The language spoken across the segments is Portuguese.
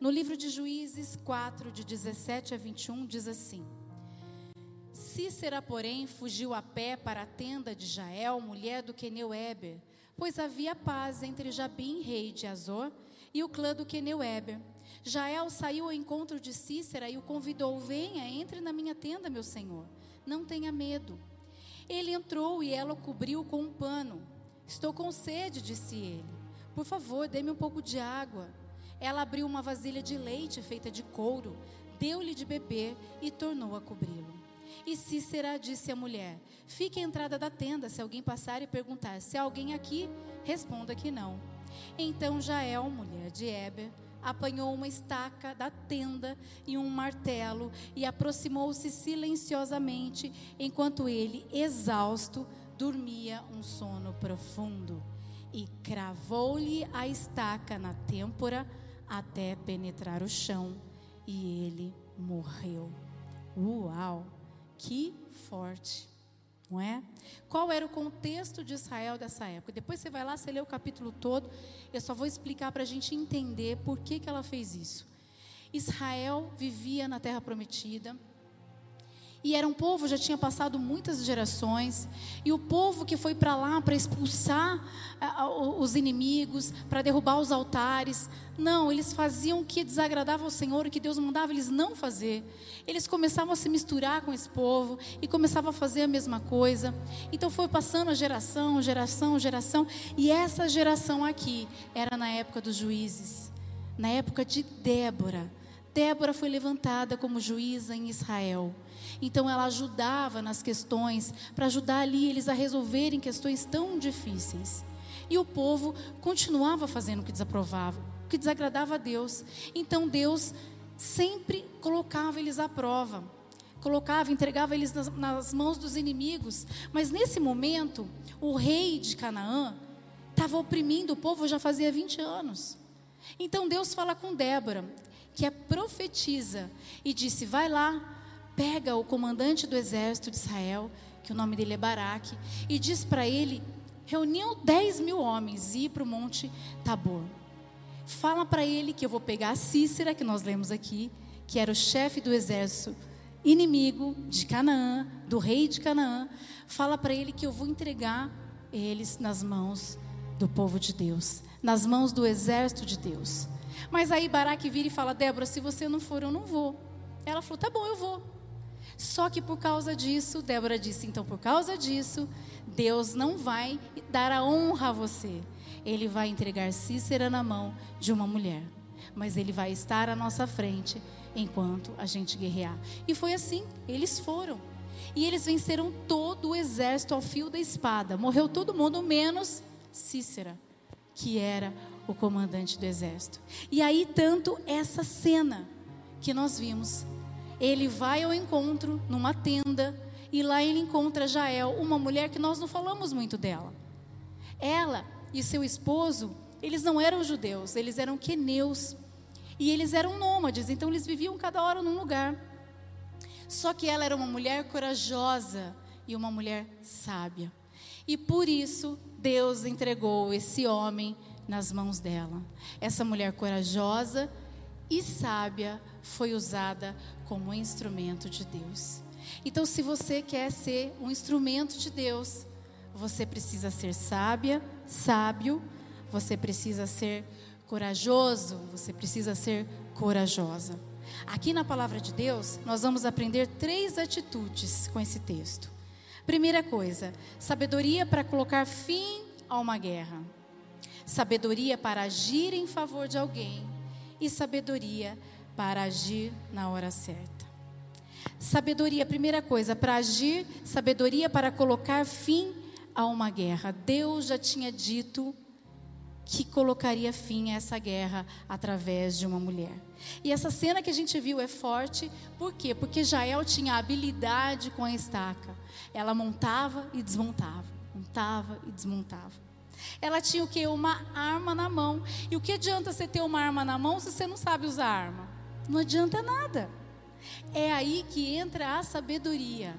No livro de Juízes 4, de 17 a 21, diz assim: Cícera, porém, fugiu a pé para a tenda de Jael, mulher do queneu Eber, pois havia paz entre Jabim, rei de Azor, e o clã do queneu Eber. Jael saiu ao encontro de Cícera e o convidou: Venha, entre na minha tenda, meu senhor. Não tenha medo. Ele entrou e ela o cobriu com um pano. Estou com sede, disse ele. Por favor, dê-me um pouco de água. Ela abriu uma vasilha de leite feita de couro, deu-lhe de beber e tornou a cobri-lo. E Cícera disse à mulher: Fique à entrada da tenda, se alguém passar e perguntar: Se há alguém aqui, responda que não. Então Jael, mulher de Eber, apanhou uma estaca da tenda e um martelo e aproximou-se silenciosamente, enquanto ele, exausto, dormia um sono profundo. E cravou-lhe a estaca na têmpora até penetrar o chão, e ele morreu. Uau, que forte! Não é? Qual era o contexto de Israel dessa época? Depois você vai lá, você lê o capítulo todo. Eu só vou explicar para a gente entender por que, que ela fez isso. Israel vivia na terra prometida. E era um povo, já tinha passado muitas gerações, e o povo que foi para lá para expulsar os inimigos, para derrubar os altares, não, eles faziam o que desagradava ao Senhor, o que Deus mandava eles não fazer. Eles começavam a se misturar com esse povo e começavam a fazer a mesma coisa. Então foi passando a geração, geração, geração, e essa geração aqui era na época dos juízes, na época de Débora. Débora foi levantada como juíza em Israel. Então ela ajudava nas questões, para ajudar ali eles a resolverem questões tão difíceis. E o povo continuava fazendo o que desaprovava, o que desagradava a Deus. Então Deus sempre colocava eles à prova, colocava, entregava eles nas, nas mãos dos inimigos. Mas nesse momento, o rei de Canaã estava oprimindo o povo já fazia 20 anos. Então Deus fala com Débora, que é profetiza, e disse: Vai lá, pega o comandante do exército de Israel, que o nome dele é Baraque, e diz para ele: reuniu 10 mil homens e ir para o monte Tabor. Fala para ele que eu vou pegar a Cícera, que nós lemos aqui, que era o chefe do exército inimigo de Canaã, do rei de Canaã. Fala para ele que eu vou entregar eles nas mãos do povo de Deus, nas mãos do exército de Deus. Mas aí Baraque vira e fala: Débora, se você não for, eu não vou. Ela falou: tá bom, eu vou. Só que por causa disso, Débora disse: então por causa disso, Deus não vai dar a honra a você. Ele vai entregar Cícera na mão de uma mulher. Mas ele vai estar à nossa frente enquanto a gente guerrear. E foi assim, eles foram. E eles venceram todo o exército ao fio da espada. Morreu todo mundo, menos Cícera, que era o comandante do exército. E aí, tanto essa cena que nós vimos ele vai ao encontro numa tenda e lá ele encontra Jael, uma mulher que nós não falamos muito dela. Ela e seu esposo, eles não eram judeus, eles eram queneus. E eles eram nômades, então eles viviam cada hora num lugar. Só que ela era uma mulher corajosa e uma mulher sábia. E por isso Deus entregou esse homem nas mãos dela. Essa mulher corajosa e sábia foi usada como instrumento de Deus. Então, se você quer ser um instrumento de Deus, você precisa ser sábia, sábio, você precisa ser corajoso, você precisa ser corajosa. Aqui na palavra de Deus, nós vamos aprender três atitudes com esse texto. Primeira coisa, sabedoria para colocar fim a uma guerra, sabedoria para agir em favor de alguém e sabedoria para agir na hora certa. Sabedoria, primeira coisa, para agir, sabedoria para colocar fim a uma guerra. Deus já tinha dito que colocaria fim a essa guerra através de uma mulher. E essa cena que a gente viu é forte, por quê? Porque Jael tinha habilidade com a estaca. Ela montava e desmontava, montava e desmontava. Ela tinha o que? Uma arma na mão. E o que adianta você ter uma arma na mão se você não sabe usar arma? Não adianta nada. É aí que entra a sabedoria.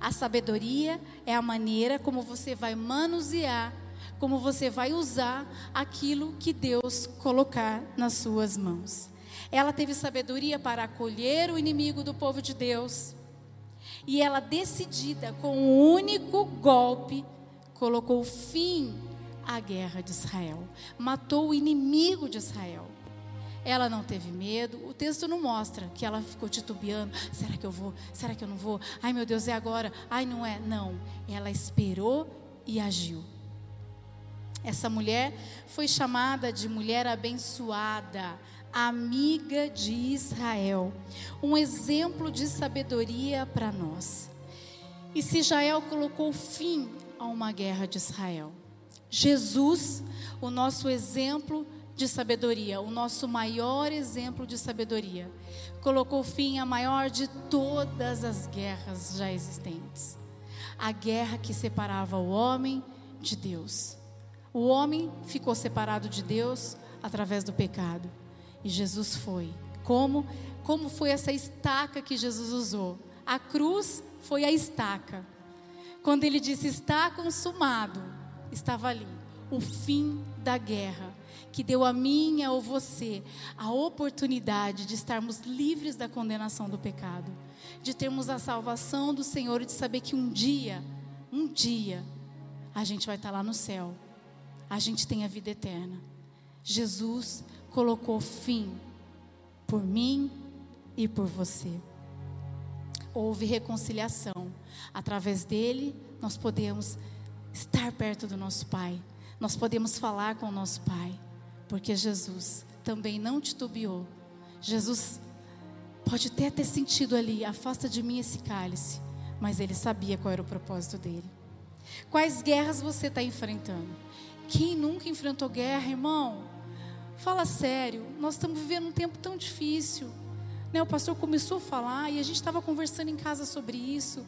A sabedoria é a maneira como você vai manusear, como você vai usar aquilo que Deus colocar nas suas mãos. Ela teve sabedoria para acolher o inimigo do povo de Deus. E ela, decidida, com um único golpe, colocou fim à guerra de Israel. Matou o inimigo de Israel. Ela não teve medo. O texto não mostra que ela ficou titubeando. Será que eu vou? Será que eu não vou? Ai, meu Deus, é agora. Ai, não é. Não. Ela esperou e agiu. Essa mulher foi chamada de mulher abençoada, amiga de Israel. Um exemplo de sabedoria para nós. E se colocou fim a uma guerra de Israel, Jesus, o nosso exemplo de sabedoria, o nosso maior exemplo de sabedoria. Colocou fim à maior de todas as guerras já existentes. A guerra que separava o homem de Deus. O homem ficou separado de Deus através do pecado. E Jesus foi. Como? Como foi essa estaca que Jesus usou? A cruz foi a estaca. Quando ele disse está consumado, estava ali o fim da guerra que deu a mim a você a oportunidade de estarmos livres da condenação do pecado, de termos a salvação do Senhor e de saber que um dia, um dia, a gente vai estar lá no céu, a gente tem a vida eterna. Jesus colocou fim por mim e por você. Houve reconciliação. Através dele, nós podemos estar perto do nosso Pai. Nós podemos falar com o nosso Pai porque Jesus também não titubeou. Jesus pode até ter sentido ali, afasta de mim esse cálice, mas ele sabia qual era o propósito dele. Quais guerras você está enfrentando? Quem nunca enfrentou guerra, irmão? Fala sério, nós estamos vivendo um tempo tão difícil. Né? O pastor começou a falar e a gente estava conversando em casa sobre isso,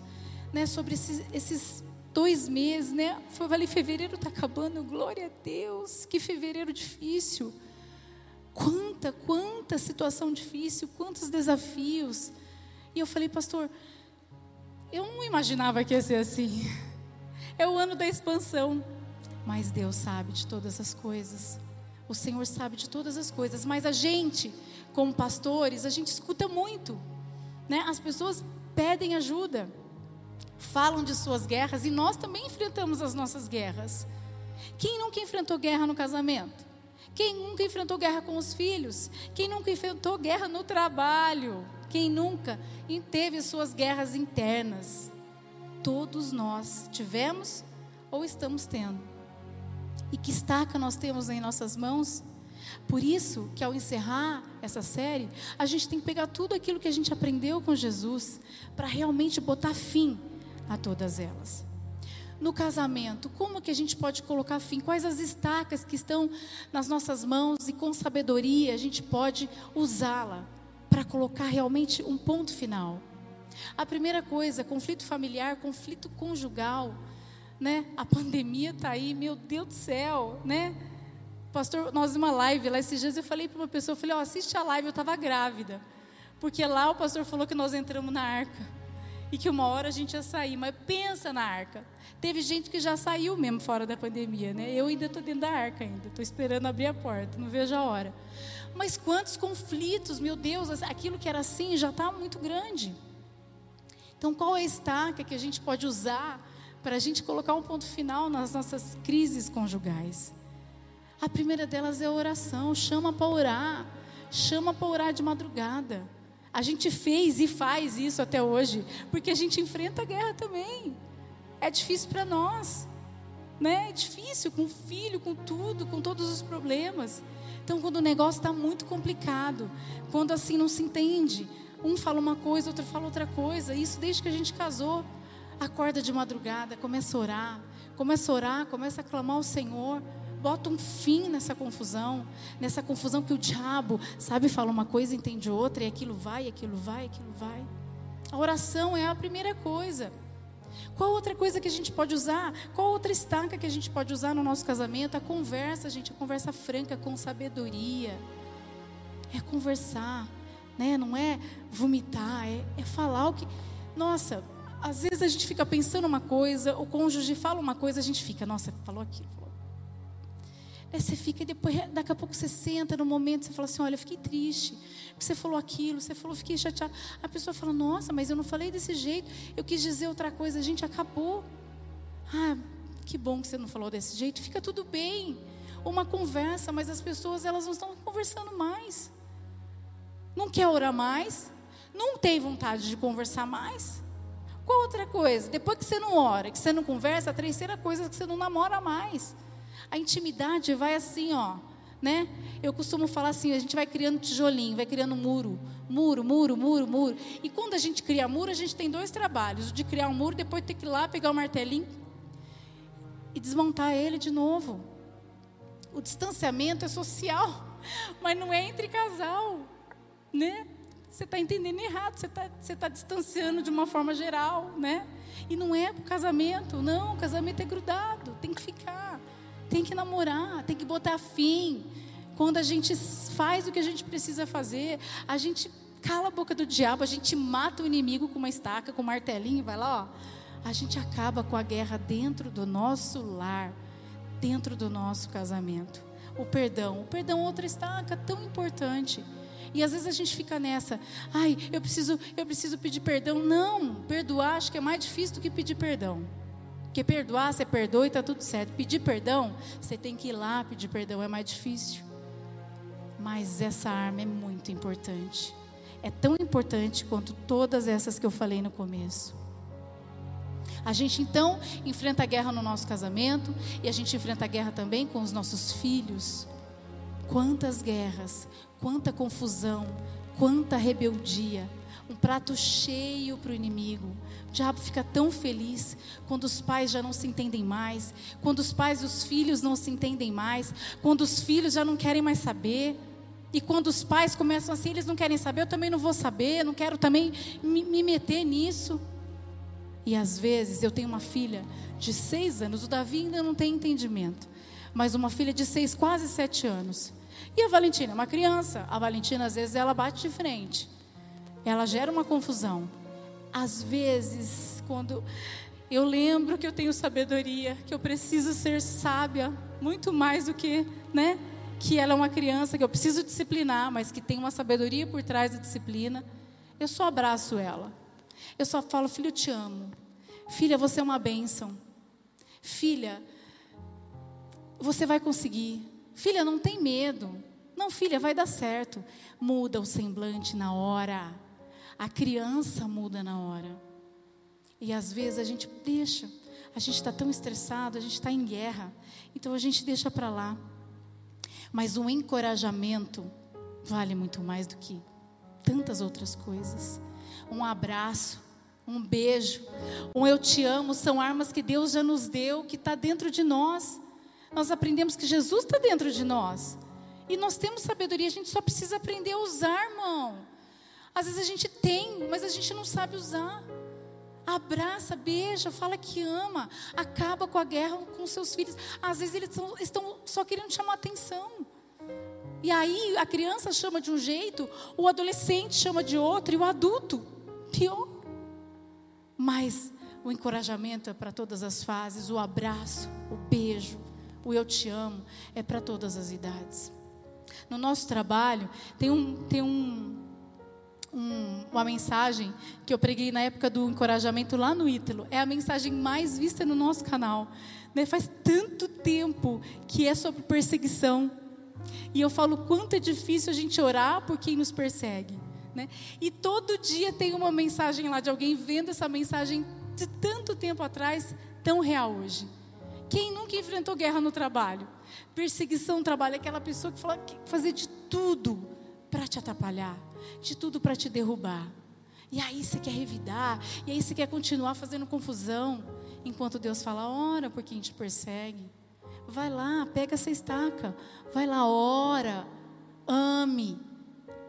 né? sobre esses, esses dois meses, né? Falei, fevereiro está acabando, glória a Deus, que fevereiro difícil. Quanta, quanta situação difícil, quantos desafios. E eu falei, pastor, eu não imaginava que ia ser assim. É o ano da expansão. Mas Deus sabe de todas as coisas. O Senhor sabe de todas as coisas. Mas a gente, como pastores, a gente escuta muito. Né? As pessoas pedem ajuda falam de suas guerras e nós também enfrentamos as nossas guerras. Quem nunca enfrentou guerra no casamento? Quem nunca enfrentou guerra com os filhos? Quem nunca enfrentou guerra no trabalho? Quem nunca teve suas guerras internas? Todos nós tivemos ou estamos tendo. E que estaca nós temos em nossas mãos? Por isso que ao encerrar essa série, a gente tem que pegar tudo aquilo que a gente aprendeu com Jesus para realmente botar fim a todas elas. No casamento, como que a gente pode colocar fim? Quais as estacas que estão nas nossas mãos e com sabedoria a gente pode usá-la para colocar realmente um ponto final? A primeira coisa, conflito familiar, conflito conjugal, né? A pandemia está aí, meu Deus do céu, né? Pastor, nós numa live lá esses dias eu falei para uma pessoa, eu falei, ó, oh, assiste a live, eu estava grávida. Porque lá o pastor falou que nós entramos na arca e que uma hora a gente ia sair. Mas pensa na arca. Teve gente que já saiu mesmo fora da pandemia, né? Eu ainda estou dentro da arca ainda, estou esperando abrir a porta, não vejo a hora. Mas quantos conflitos, meu Deus, aquilo que era assim já está muito grande. Então, qual é a estaca que a gente pode usar para a gente colocar um ponto final nas nossas crises conjugais? A primeira delas é a oração. Chama para orar. Chama para orar de madrugada. A gente fez e faz isso até hoje, porque a gente enfrenta a guerra também. É difícil para nós, né? É difícil com o filho, com tudo, com todos os problemas. Então, quando o negócio está muito complicado, quando assim não se entende, um fala uma coisa, outro fala outra coisa, isso desde que a gente casou. Acorda de madrugada, começa a orar, começa a orar, começa a clamar ao Senhor bota um fim nessa confusão, nessa confusão que o diabo, sabe, fala uma coisa, entende outra, e aquilo vai, aquilo vai, aquilo vai. A oração é a primeira coisa. Qual outra coisa que a gente pode usar? Qual outra estaca que a gente pode usar no nosso casamento? A conversa, gente, a conversa franca, com sabedoria. É conversar, né? Não é vomitar, é, é falar o que. Nossa, às vezes a gente fica pensando uma coisa, o cônjuge fala uma coisa, a gente fica, nossa, falou aquilo, falou Aí você fica e depois, daqui a pouco você senta no momento, você fala assim: olha, eu fiquei triste. você falou aquilo, você falou, fiquei chateado. A pessoa fala, nossa, mas eu não falei desse jeito, eu quis dizer outra coisa, a gente acabou. Ah, que bom que você não falou desse jeito, fica tudo bem. Uma conversa, mas as pessoas elas não estão conversando mais. Não quer orar mais, não tem vontade de conversar mais. Qual outra coisa? Depois que você não ora, que você não conversa, a terceira coisa é que você não namora mais. A intimidade vai assim, ó, né? Eu costumo falar assim, a gente vai criando tijolinho, vai criando muro, muro, muro, muro, muro. E quando a gente cria muro, a gente tem dois trabalhos: o de criar um muro, depois ter que ir lá pegar o martelinho e desmontar ele de novo. O distanciamento é social, mas não é entre casal, né? Você está entendendo errado, você está você tá distanciando de uma forma geral, né? E não é para o casamento, não, o casamento é grudado, tem que ficar, tem que namorar, tem que botar fim. Quando a gente faz o que a gente precisa fazer, a gente cala a boca do diabo, a gente mata o inimigo com uma estaca, com um martelinho, vai lá, ó. A gente acaba com a guerra dentro do nosso lar, dentro do nosso casamento. O perdão, o perdão é outra estaca tão importante. E às vezes a gente fica nessa, ai, eu preciso, eu preciso pedir perdão. Não, perdoar acho que é mais difícil do que pedir perdão. Porque perdoar, você perdoa e está tudo certo. Pedir perdão, você tem que ir lá pedir perdão, é mais difícil. Mas essa arma é muito importante. É tão importante quanto todas essas que eu falei no começo. A gente então enfrenta a guerra no nosso casamento e a gente enfrenta a guerra também com os nossos filhos. Quantas guerras, quanta confusão, quanta rebeldia. Um prato cheio para o inimigo. O diabo fica tão feliz quando os pais já não se entendem mais, quando os pais e os filhos não se entendem mais, quando os filhos já não querem mais saber. E quando os pais começam assim, eles não querem saber, eu também não vou saber, não quero também me, me meter nisso. E às vezes eu tenho uma filha de seis anos, o Davi ainda não tem entendimento, mas uma filha de seis, quase sete anos. E a Valentina uma criança. A Valentina, às vezes, ela bate de frente. Ela gera uma confusão. Às vezes, quando eu lembro que eu tenho sabedoria, que eu preciso ser sábia, muito mais do que, né? Que ela é uma criança, que eu preciso disciplinar, mas que tem uma sabedoria por trás da disciplina. Eu só abraço ela. Eu só falo, filho, eu te amo. Filha, você é uma bênção. Filha, você vai conseguir. Filha, não tem medo. Não, filha, vai dar certo. Muda o semblante na hora. A criança muda na hora. E às vezes a gente deixa. A gente está tão estressado, a gente está em guerra. Então a gente deixa para lá. Mas o encorajamento vale muito mais do que tantas outras coisas. Um abraço, um beijo, um eu te amo são armas que Deus já nos deu, que está dentro de nós nós aprendemos que Jesus está dentro de nós. E nós temos sabedoria, a gente só precisa aprender a usar, irmão. Às vezes a gente tem, mas a gente não sabe usar. Abraça, beija, fala que ama, acaba com a guerra com seus filhos. Às vezes eles estão, estão só querendo chamar atenção. E aí a criança chama de um jeito, o adolescente chama de outro e o adulto pior. Mas o encorajamento é para todas as fases, o abraço, o beijo, o eu te amo é para todas as idades. No nosso trabalho, tem, um, tem um, um, uma mensagem que eu preguei na época do encorajamento lá no Ítalo. É a mensagem mais vista no nosso canal. Né? Faz tanto tempo que é sobre perseguição. E eu falo quanto é difícil a gente orar por quem nos persegue. Né? E todo dia tem uma mensagem lá de alguém vendo essa mensagem de tanto tempo atrás, tão real hoje. Quem nunca enfrentou guerra no trabalho? Perseguição no trabalho, aquela pessoa que fala que fazer de tudo para te atrapalhar, de tudo para te derrubar. E aí você quer revidar, e aí você quer continuar fazendo confusão, enquanto Deus fala: ora por quem te persegue. Vai lá, pega essa estaca, vai lá, ora, ame,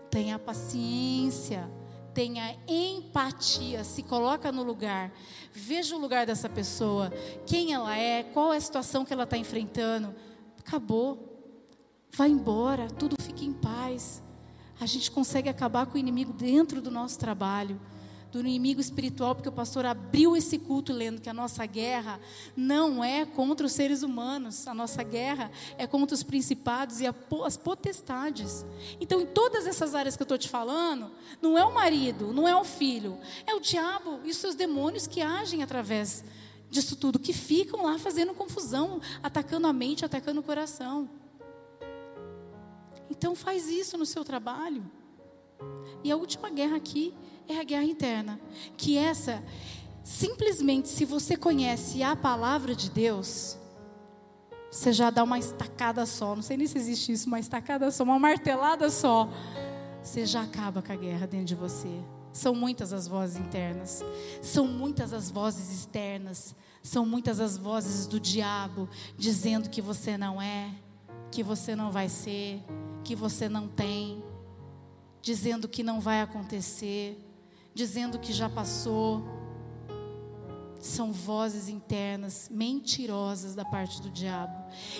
tenha paciência tenha empatia, se coloca no lugar, veja o lugar dessa pessoa, quem ela é, qual é a situação que ela está enfrentando. Acabou. Vai embora, tudo fica em paz. A gente consegue acabar com o inimigo dentro do nosso trabalho, do inimigo espiritual, porque o pastor abriu esse culto lendo que a nossa guerra não é contra os seres humanos, a nossa guerra é contra os principados e as potestades. Então, em todas essas áreas que eu estou te falando, não é o marido, não é o filho, é o diabo e os seus demônios que agem através disso tudo, que ficam lá fazendo confusão, atacando a mente, atacando o coração. Então, faz isso no seu trabalho. E a última guerra aqui é a guerra interna. Que essa, simplesmente, se você conhece a palavra de Deus, você já dá uma estacada só. Não sei nem se existe isso, uma estacada só, uma martelada só. Você já acaba com a guerra dentro de você. São muitas as vozes internas, são muitas as vozes externas, são muitas as vozes do diabo dizendo que você não é, que você não vai ser, que você não tem, dizendo que não vai acontecer dizendo que já passou. São vozes internas, mentirosas da parte do diabo.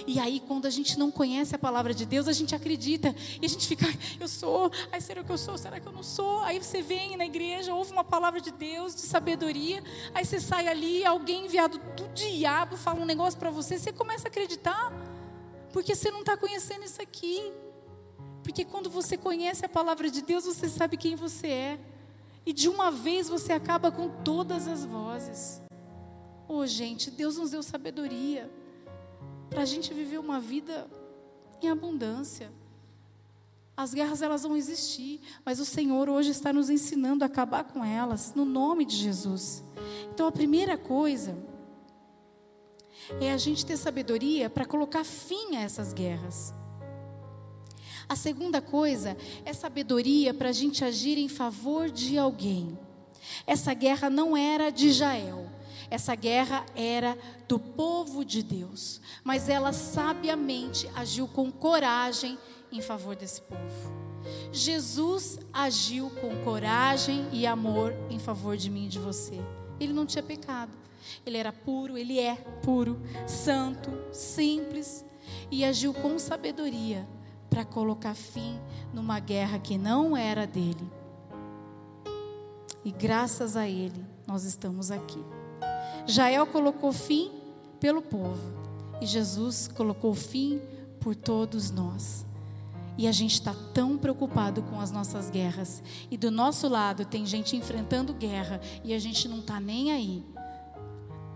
E aí, quando a gente não conhece a palavra de Deus, a gente acredita. E a gente fica, eu sou, ai, será que eu sou? Será que eu não sou? Aí você vem na igreja, ouve uma palavra de Deus, de sabedoria. Aí você sai ali, alguém enviado do diabo fala um negócio para você, você começa a acreditar. Porque você não está conhecendo isso aqui. Porque quando você conhece a palavra de Deus, você sabe quem você é. E de uma vez você acaba com todas as vozes. Oh, gente, Deus nos deu sabedoria para a gente viver uma vida em abundância. As guerras elas vão existir, mas o Senhor hoje está nos ensinando a acabar com elas, no nome de Jesus. Então a primeira coisa é a gente ter sabedoria para colocar fim a essas guerras. A segunda coisa é sabedoria para a gente agir em favor de alguém. Essa guerra não era de Israel, essa guerra era do povo de Deus, mas ela sabiamente agiu com coragem em favor desse povo. Jesus agiu com coragem e amor em favor de mim e de você. Ele não tinha pecado. Ele era puro, ele é puro, santo, simples e agiu com sabedoria para colocar fim numa guerra que não era dele. E graças a ele, nós estamos aqui. Jael colocou fim pelo povo, e Jesus colocou fim por todos nós. E a gente está tão preocupado com as nossas guerras. E do nosso lado tem gente enfrentando guerra e a gente não está nem aí.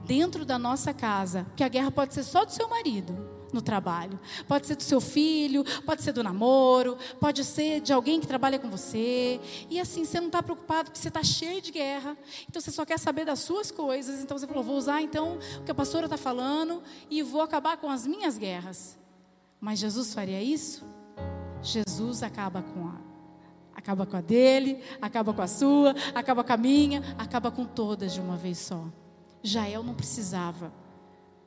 Dentro da nossa casa, que a guerra pode ser só do seu marido no trabalho. Pode ser do seu filho, pode ser do namoro, pode ser de alguém que trabalha com você. E assim, você não está preocupado porque você está cheio de guerra. Então você só quer saber das suas coisas. Então você falou, vou usar então o que a pastora está falando e vou acabar com as minhas guerras. Mas Jesus faria isso? Jesus acaba com a acaba com a dele, acaba com a sua, acaba com a minha, acaba com todas de uma vez só. Jael não precisava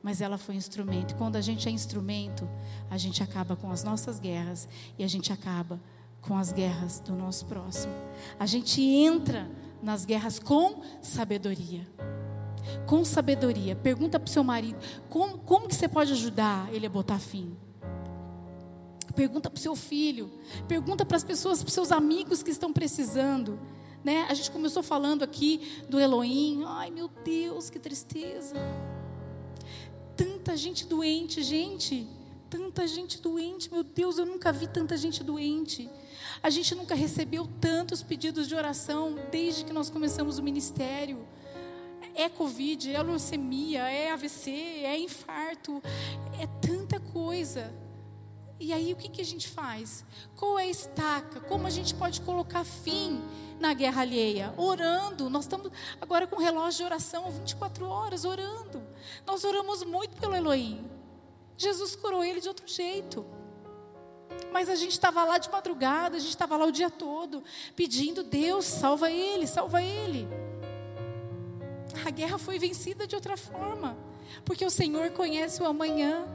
mas ela foi instrumento. E quando a gente é instrumento, a gente acaba com as nossas guerras e a gente acaba com as guerras do nosso próximo. A gente entra nas guerras com sabedoria. Com sabedoria. Pergunta para o seu marido: como, como que você pode ajudar ele a botar fim? Pergunta para o seu filho. Pergunta para as pessoas, para os seus amigos que estão precisando. Né? A gente começou falando aqui do Elohim. Ai, meu Deus, que tristeza tanta gente doente, gente. Tanta gente doente, meu Deus, eu nunca vi tanta gente doente. A gente nunca recebeu tantos pedidos de oração desde que nós começamos o ministério. É Covid, é leucemia, é AVC, é infarto, é tanta coisa. E aí o que, que a gente faz? Qual é a estaca? Como a gente pode colocar fim na guerra alheia? Orando. Nós estamos agora com relógio de oração 24 horas orando. Nós oramos muito pelo Elohim. Jesus curou ele de outro jeito. Mas a gente estava lá de madrugada, a gente estava lá o dia todo, pedindo: Deus, salva ele, salva ele. A guerra foi vencida de outra forma, porque o Senhor conhece o amanhã,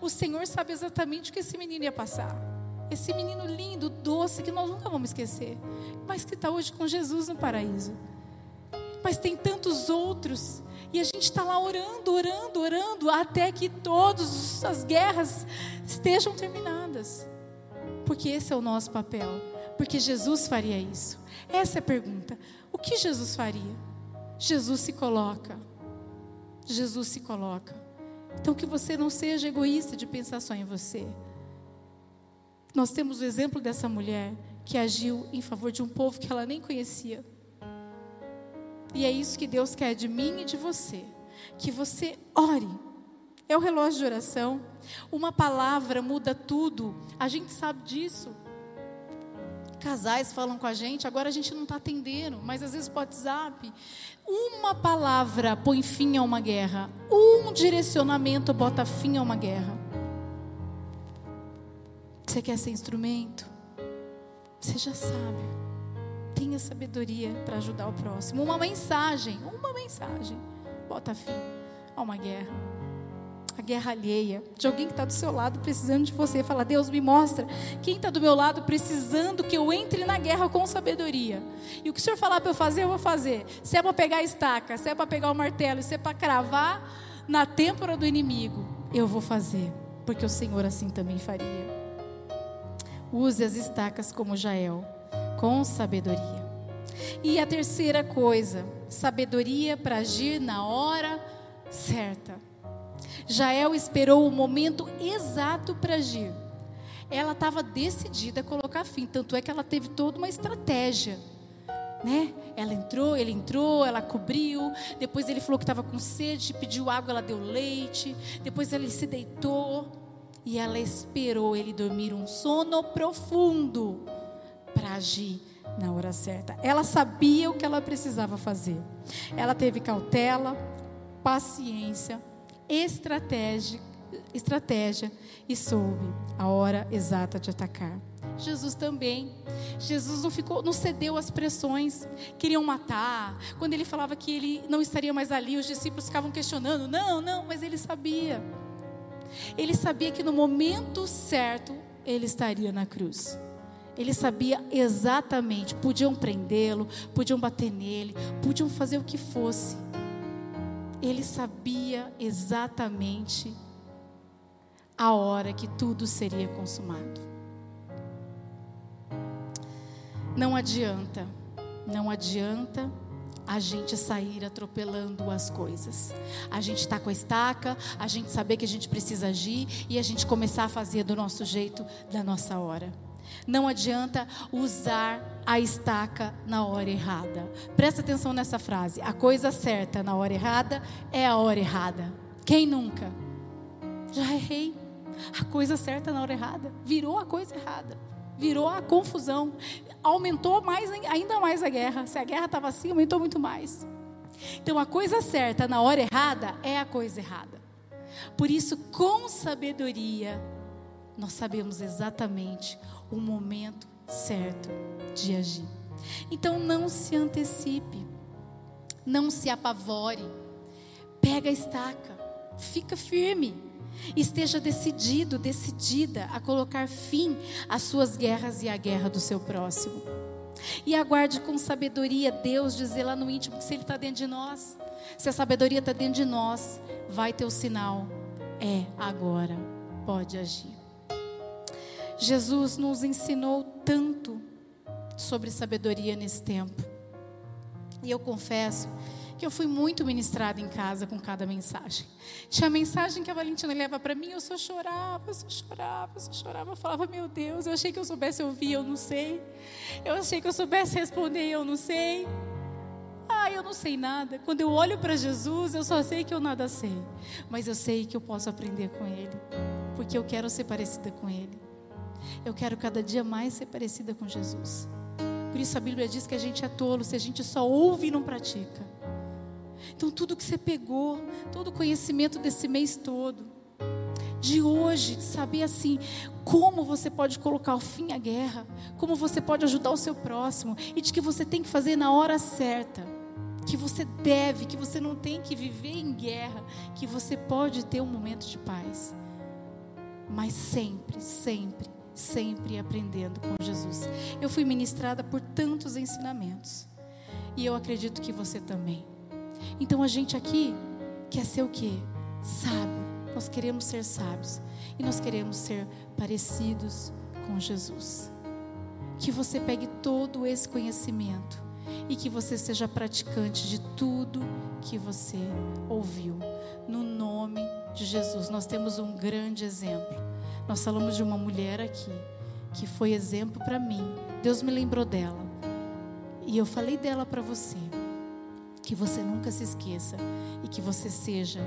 o Senhor sabe exatamente o que esse menino ia passar. Esse menino lindo, doce, que nós nunca vamos esquecer, mas que está hoje com Jesus no paraíso. Mas tem tantos outros e a gente está lá orando, orando, orando, até que todas as guerras estejam terminadas. Porque esse é o nosso papel. Porque Jesus faria isso. Essa é a pergunta. o que Jesus faria? Jesus se coloca. Jesus se coloca. Então que você não seja egoísta de pensar só em você. Nós temos o exemplo dessa mulher que agiu em favor de um povo que ela nem conhecia. E é isso que Deus quer de mim e de você. Que você ore. É o relógio de oração. Uma palavra muda tudo. A gente sabe disso. Casais falam com a gente, agora a gente não está atendendo, mas às vezes WhatsApp. Uma palavra põe fim a uma guerra. Um direcionamento bota fim a uma guerra. Você quer ser instrumento? Você já sabe. Tenha sabedoria para ajudar o próximo. Uma mensagem, uma mensagem, bota fim a uma guerra. A guerra alheia, de alguém que está do seu lado precisando de você. Fala, Deus, me mostra quem está do meu lado precisando que eu entre na guerra com sabedoria. E o que o Senhor falar para eu fazer, eu vou fazer. Se é para pegar a estaca, se é para pegar o martelo, se é para cravar na têmpora do inimigo, eu vou fazer. Porque o Senhor assim também faria. Use as estacas como Jael, com sabedoria. E a terceira coisa, sabedoria para agir na hora certa. Jael esperou o momento exato para agir. Ela estava decidida a colocar fim, tanto é que ela teve toda uma estratégia. Né? Ela entrou, ele entrou, ela cobriu. Depois ele falou que estava com sede, pediu água, ela deu leite. Depois ele se deitou e ela esperou ele dormir um sono profundo para agir na hora certa. Ela sabia o que ela precisava fazer. Ela teve cautela, paciência, estratégia, estratégia e soube a hora exata de atacar. Jesus também. Jesus não ficou, não cedeu às pressões. Queriam matar. Quando ele falava que ele não estaria mais ali, os discípulos ficavam questionando: "Não, não", mas ele sabia. Ele sabia que no momento certo ele estaria na cruz. Ele sabia exatamente, podiam prendê-lo, podiam bater nele, podiam fazer o que fosse. Ele sabia exatamente a hora que tudo seria consumado. Não adianta, não adianta a gente sair atropelando as coisas. A gente está com a estaca, a gente saber que a gente precisa agir e a gente começar a fazer do nosso jeito, da nossa hora. Não adianta usar a estaca na hora errada. Presta atenção nessa frase. A coisa certa na hora errada é a hora errada. Quem nunca? Já errei. A coisa certa na hora errada virou a coisa errada. Virou a confusão aumentou mais, ainda mais a guerra. Se a guerra estava assim, aumentou muito mais. Então, a coisa certa na hora errada é a coisa errada. Por isso, com sabedoria, nós sabemos exatamente o momento certo de agir. Então, não se antecipe, não se apavore, pega a estaca, fica firme. Esteja decidido, decidida a colocar fim às suas guerras e à guerra do seu próximo. E aguarde com sabedoria Deus dizer lá no íntimo que se Ele está dentro de nós, se a sabedoria está dentro de nós, vai ter o sinal. É agora, pode agir. Jesus nos ensinou tanto sobre sabedoria nesse tempo. E eu confesso que eu fui muito ministrada em casa com cada mensagem. Tinha mensagem que a Valentina leva para mim, eu só chorava, eu só chorava, eu só chorava. Eu falava, meu Deus, eu achei que eu soubesse ouvir, eu não sei. Eu achei que eu soubesse responder, eu não sei. Ah, eu não sei nada. Quando eu olho para Jesus, eu só sei que eu nada sei. Mas eu sei que eu posso aprender com Ele. Porque eu quero ser parecida com Ele. Eu quero cada dia mais ser parecida com Jesus. Por isso a Bíblia diz que a gente é tolo se a gente só ouve e não pratica. Então, tudo que você pegou, todo o conhecimento desse mês todo, de hoje, de saber assim, como você pode colocar o fim à guerra, como você pode ajudar o seu próximo, e de que você tem que fazer na hora certa, que você deve, que você não tem que viver em guerra, que você pode ter um momento de paz, mas sempre, sempre, sempre aprendendo com Jesus. Eu fui ministrada por tantos ensinamentos, e eu acredito que você também. Então a gente aqui quer ser o quê? Sábio. Nós queremos ser sábios e nós queremos ser parecidos com Jesus. Que você pegue todo esse conhecimento e que você seja praticante de tudo que você ouviu. No nome de Jesus, nós temos um grande exemplo. Nós falamos de uma mulher aqui que foi exemplo para mim. Deus me lembrou dela. E eu falei dela para você. Que você nunca se esqueça e que você seja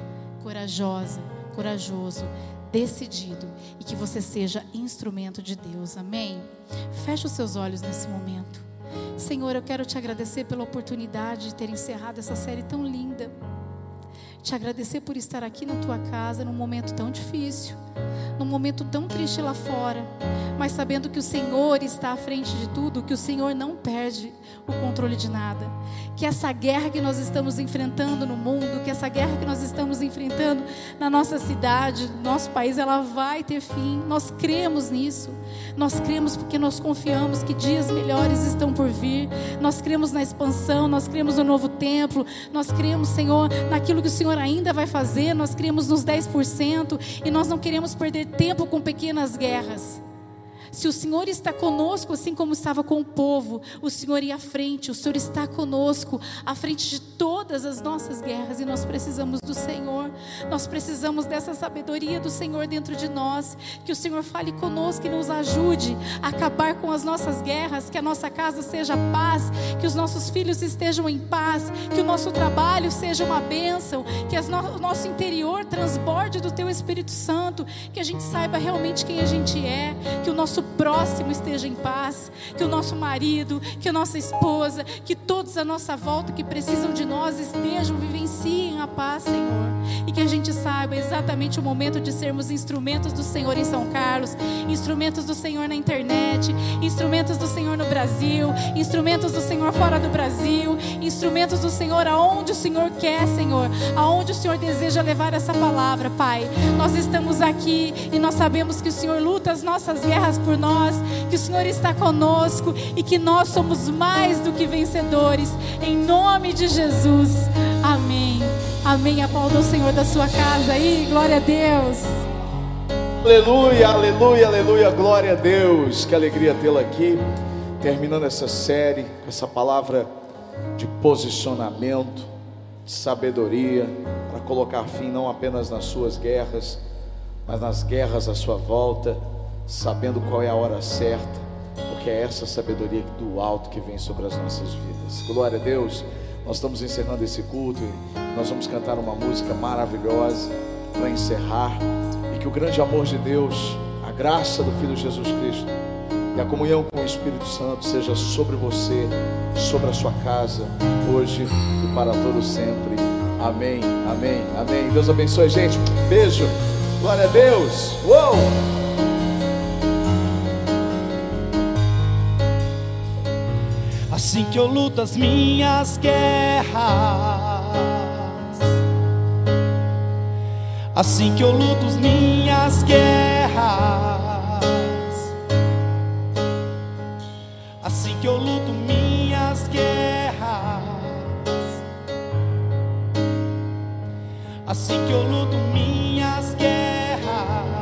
corajosa, corajoso, decidido e que você seja instrumento de Deus. Amém? Feche os seus olhos nesse momento. Senhor, eu quero te agradecer pela oportunidade de ter encerrado essa série tão linda. Te agradecer por estar aqui na tua casa num momento tão difícil, num momento tão triste lá fora, mas sabendo que o Senhor está à frente de tudo, que o Senhor não perde o controle de nada, que essa guerra que nós estamos enfrentando no mundo, que essa guerra que nós estamos enfrentando na nossa cidade, no nosso país, ela vai ter fim. Nós cremos nisso. Nós cremos porque nós confiamos que dias melhores estão por vir. Nós cremos na expansão, nós cremos no novo templo, nós cremos, Senhor, naquilo que o Senhor ainda vai fazer, nós cremos nos 10% e nós não queremos perder tempo com pequenas guerras. Se o Senhor está conosco, assim como estava com o povo, o Senhor ia à frente, o Senhor está conosco, à frente de todas as nossas guerras, e nós precisamos do Senhor, nós precisamos dessa sabedoria do Senhor dentro de nós, que o Senhor fale conosco e nos ajude a acabar com as nossas guerras, que a nossa casa seja paz, que os nossos filhos estejam em paz, que o nosso trabalho seja uma bênção, que no o nosso interior transborde do Teu Espírito Santo, que a gente saiba realmente quem a gente é, que o nosso nosso próximo esteja em paz, que o nosso marido, que a nossa esposa, que todos à nossa volta que precisam de nós estejam, vivenciem a paz, Senhor. E que a gente saiba exatamente o momento de sermos instrumentos do Senhor em São Carlos, instrumentos do Senhor na internet, instrumentos do Senhor no Brasil, instrumentos do Senhor fora do Brasil, instrumentos do Senhor aonde o Senhor quer, Senhor, aonde o Senhor deseja levar essa palavra, Pai. Nós estamos aqui e nós sabemos que o Senhor luta as nossas guerras por por nós, que o Senhor está conosco e que nós somos mais do que vencedores. Em nome de Jesus. Amém. Amém. Aplauda o Senhor da sua casa aí. Glória a Deus. Aleluia, aleluia, aleluia. Glória a Deus. Que alegria tê-la aqui. Terminando essa série essa palavra de posicionamento, de sabedoria, para colocar fim não apenas nas suas guerras, mas nas guerras à sua volta sabendo qual é a hora certa, porque é essa sabedoria do alto que vem sobre as nossas vidas. Glória a Deus. Nós estamos encerrando esse culto e nós vamos cantar uma música maravilhosa para encerrar e que o grande amor de Deus, a graça do Filho Jesus Cristo e a comunhão com o Espírito Santo seja sobre você, sobre a sua casa, hoje e para todo sempre. Amém, amém, amém. Deus abençoe, gente. Beijo. Glória a Deus. Uou! Assim que eu luto as minhas guerras, assim que eu luto as minhas guerras, assim que eu luto minhas guerras, assim que eu luto minhas guerras.